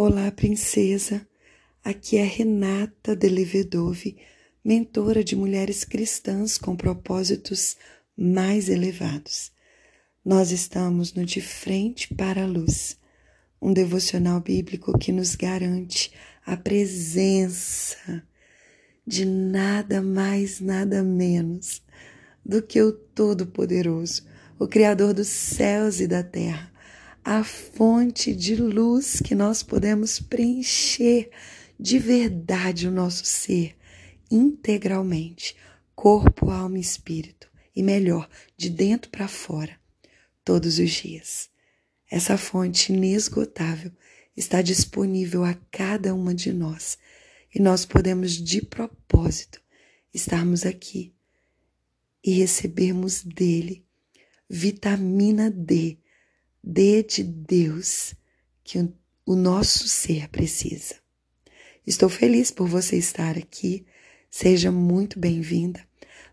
Olá, princesa. Aqui é Renata Delevedove, mentora de mulheres cristãs com propósitos mais elevados. Nós estamos no De Frente para a Luz, um devocional bíblico que nos garante a presença de nada mais, nada menos do que o Todo-Poderoso, o Criador dos céus e da terra a fonte de luz que nós podemos preencher de verdade o nosso ser integralmente, corpo, alma e espírito, e melhor, de dentro para fora, todos os dias. Essa fonte inesgotável está disponível a cada uma de nós e nós podemos, de propósito, estarmos aqui e recebermos dele vitamina D Dê de Deus que o nosso ser precisa. Estou feliz por você estar aqui. Seja muito bem-vinda.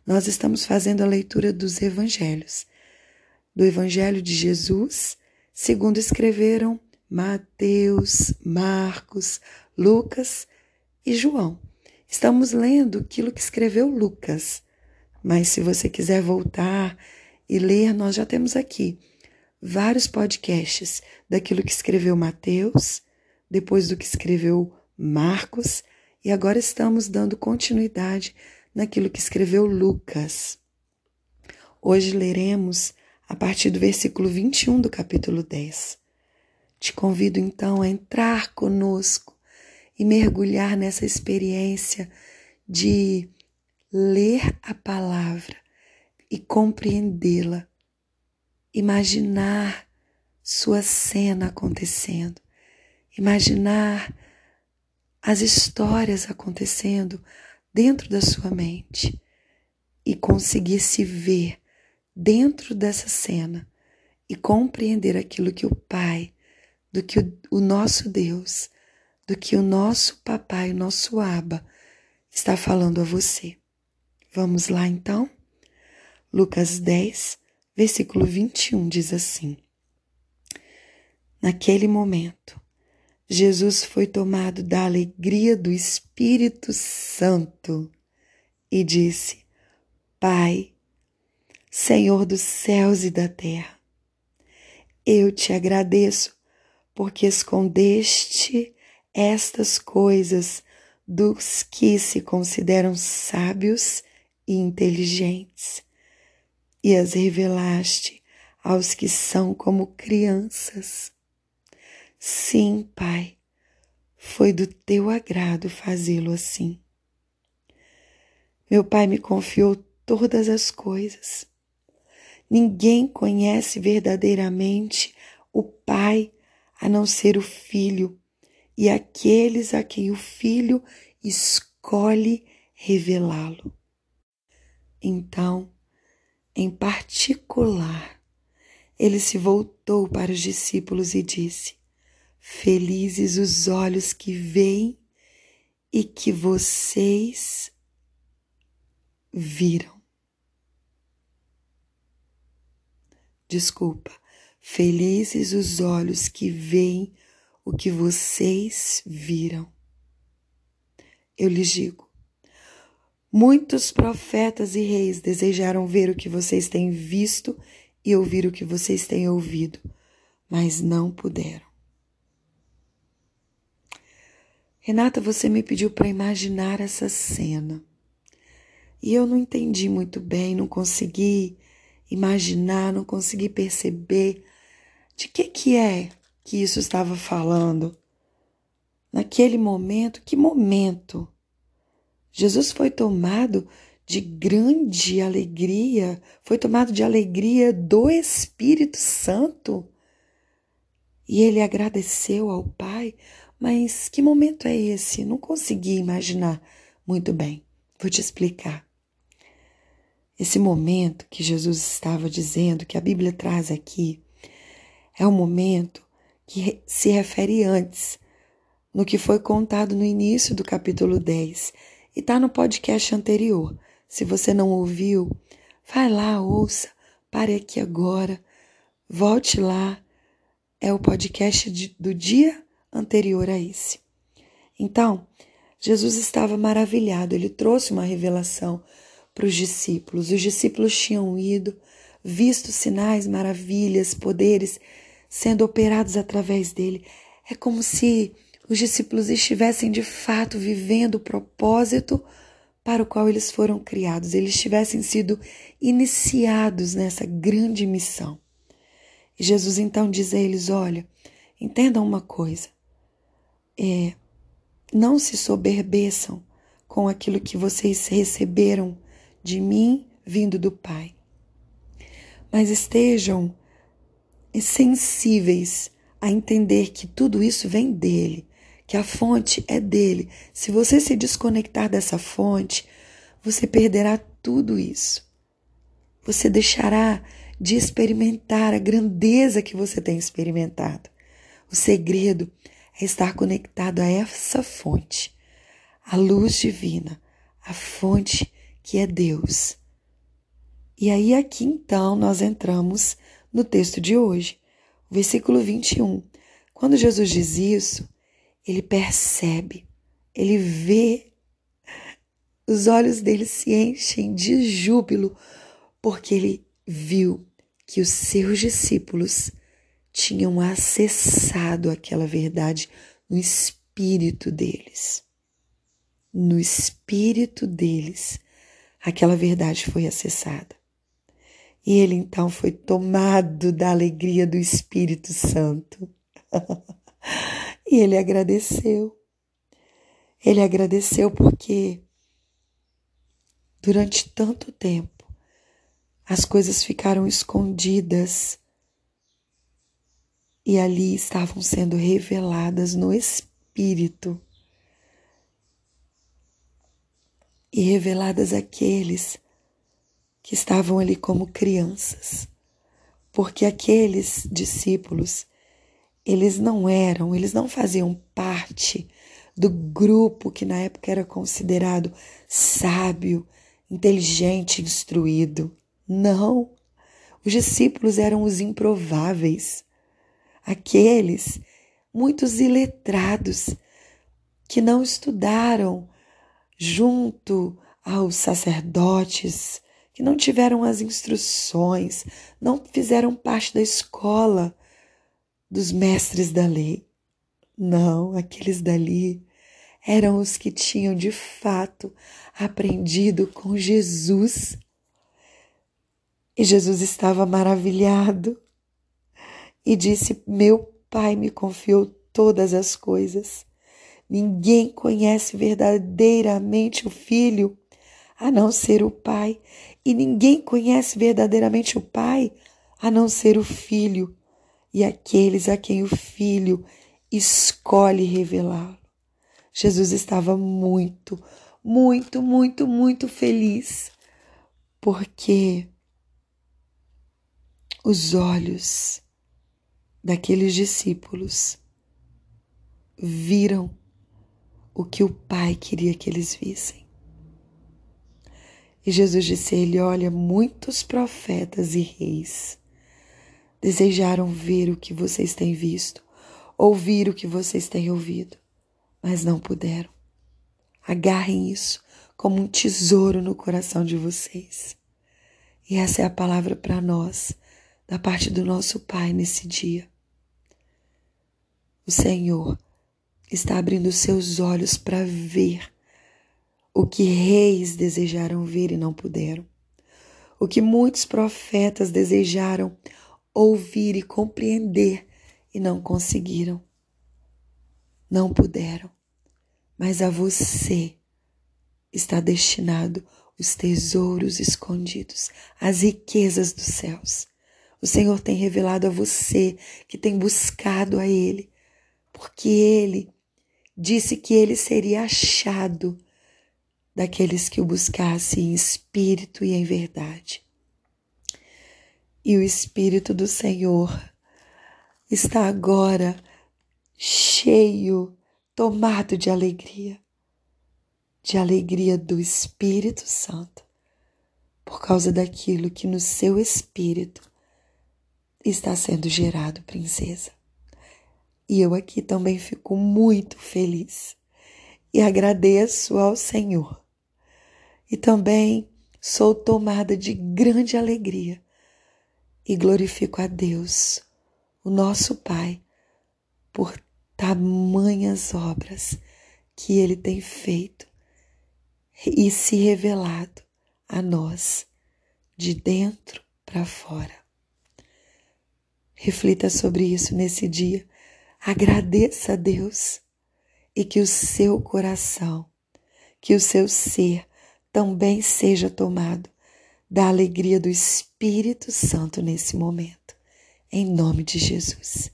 Nós estamos fazendo a leitura dos evangelhos. Do Evangelho de Jesus, segundo escreveram Mateus, Marcos, Lucas e João. Estamos lendo aquilo que escreveu Lucas. Mas se você quiser voltar e ler, nós já temos aqui vários podcasts daquilo que escreveu Mateus, depois do que escreveu Marcos, e agora estamos dando continuidade naquilo que escreveu Lucas. Hoje leremos a partir do versículo 21 do capítulo 10. Te convido então a entrar conosco e mergulhar nessa experiência de ler a palavra e compreendê-la imaginar sua cena acontecendo, imaginar as histórias acontecendo dentro da sua mente e conseguir se ver dentro dessa cena e compreender aquilo que o Pai, do que o, o nosso Deus, do que o nosso Papai, o nosso Aba está falando a você. Vamos lá então? Lucas 10, versículo 21 diz assim: Naquele momento, Jesus foi tomado da alegria do Espírito Santo e disse: Pai, Senhor dos céus e da terra, eu te agradeço porque escondeste estas coisas dos que se consideram sábios e inteligentes e as revelaste aos que são como crianças. Sim, Pai, foi do teu agrado fazê-lo assim. Meu Pai me confiou todas as coisas. Ninguém conhece verdadeiramente o Pai a não ser o Filho e aqueles a quem o Filho escolhe revelá-lo. Então, em particular, ele se voltou para os discípulos e disse: Felizes os olhos que veem e que vocês viram. Desculpa, felizes os olhos que veem o que vocês viram. Eu lhes digo, Muitos profetas e reis desejaram ver o que vocês têm visto e ouvir o que vocês têm ouvido, mas não puderam. Renata, você me pediu para imaginar essa cena. E eu não entendi muito bem, não consegui imaginar, não consegui perceber de que que é que isso estava falando. Naquele momento, que momento? Jesus foi tomado de grande alegria, foi tomado de alegria do Espírito Santo. E ele agradeceu ao Pai, mas que momento é esse? Não consegui imaginar muito bem. Vou te explicar. Esse momento que Jesus estava dizendo, que a Bíblia traz aqui, é um momento que se refere antes, no que foi contado no início do capítulo 10 e tá no podcast anterior. Se você não ouviu, vai lá, ouça, pare aqui agora, volte lá. É o podcast de, do dia anterior a esse. Então, Jesus estava maravilhado, ele trouxe uma revelação para os discípulos. Os discípulos tinham ido, visto sinais, maravilhas, poderes sendo operados através dele. É como se os discípulos estivessem de fato vivendo o propósito para o qual eles foram criados, eles tivessem sido iniciados nessa grande missão. E Jesus então diz a eles: Olha, entendam uma coisa, é, não se soberbeçam com aquilo que vocês receberam de mim vindo do Pai, mas estejam sensíveis a entender que tudo isso vem dele, que a fonte é dele. Se você se desconectar dessa fonte, você perderá tudo isso. Você deixará de experimentar a grandeza que você tem experimentado. O segredo é estar conectado a essa fonte, a luz divina, a fonte que é Deus. E aí, aqui então, nós entramos no texto de hoje, o versículo 21. Quando Jesus diz isso, ele percebe, ele vê, os olhos dele se enchem de júbilo, porque ele viu que os seus discípulos tinham acessado aquela verdade no espírito deles. No espírito deles, aquela verdade foi acessada. E ele então foi tomado da alegria do Espírito Santo. E ele agradeceu. Ele agradeceu porque durante tanto tempo as coisas ficaram escondidas e ali estavam sendo reveladas no Espírito e reveladas àqueles que estavam ali como crianças, porque aqueles discípulos eles não eram, eles não faziam parte do grupo que na época era considerado sábio, inteligente, instruído. Não. Os discípulos eram os improváveis, aqueles muitos iletrados que não estudaram junto aos sacerdotes, que não tiveram as instruções, não fizeram parte da escola dos mestres da lei. Não, aqueles dali eram os que tinham de fato aprendido com Jesus. E Jesus estava maravilhado e disse: Meu Pai me confiou todas as coisas. Ninguém conhece verdadeiramente o Filho a não ser o Pai, e ninguém conhece verdadeiramente o Pai a não ser o Filho e aqueles a quem o Filho escolhe revelá-lo. Jesus estava muito, muito, muito, muito feliz, porque os olhos daqueles discípulos viram o que o Pai queria que eles vissem. E Jesus disse a ele: Olha, muitos profetas e reis desejaram ver o que vocês têm visto, ouvir o que vocês têm ouvido, mas não puderam. Agarrem isso como um tesouro no coração de vocês. E essa é a palavra para nós, da parte do nosso Pai nesse dia. O Senhor está abrindo seus olhos para ver o que reis desejaram ver e não puderam, o que muitos profetas desejaram ouvir e compreender e não conseguiram. Não puderam. Mas a você está destinado os tesouros escondidos, as riquezas dos céus. O Senhor tem revelado a você que tem buscado a Ele, porque Ele disse que Ele seria achado daqueles que o buscassem em espírito e em verdade e o Espírito do Senhor está agora cheio, tomado de alegria, de alegria do Espírito Santo, por causa daquilo que no seu espírito está sendo gerado, princesa. E eu aqui também fico muito feliz e agradeço ao Senhor. E também sou tomada de grande alegria e glorifico a Deus, o nosso Pai, por tamanhas obras que Ele tem feito e se revelado a nós, de dentro para fora. Reflita sobre isso nesse dia, agradeça a Deus e que o seu coração, que o seu ser também seja tomado da alegria do Espírito Santo nesse momento. Em nome de Jesus.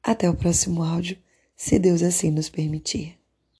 Até o próximo áudio, se Deus assim nos permitir.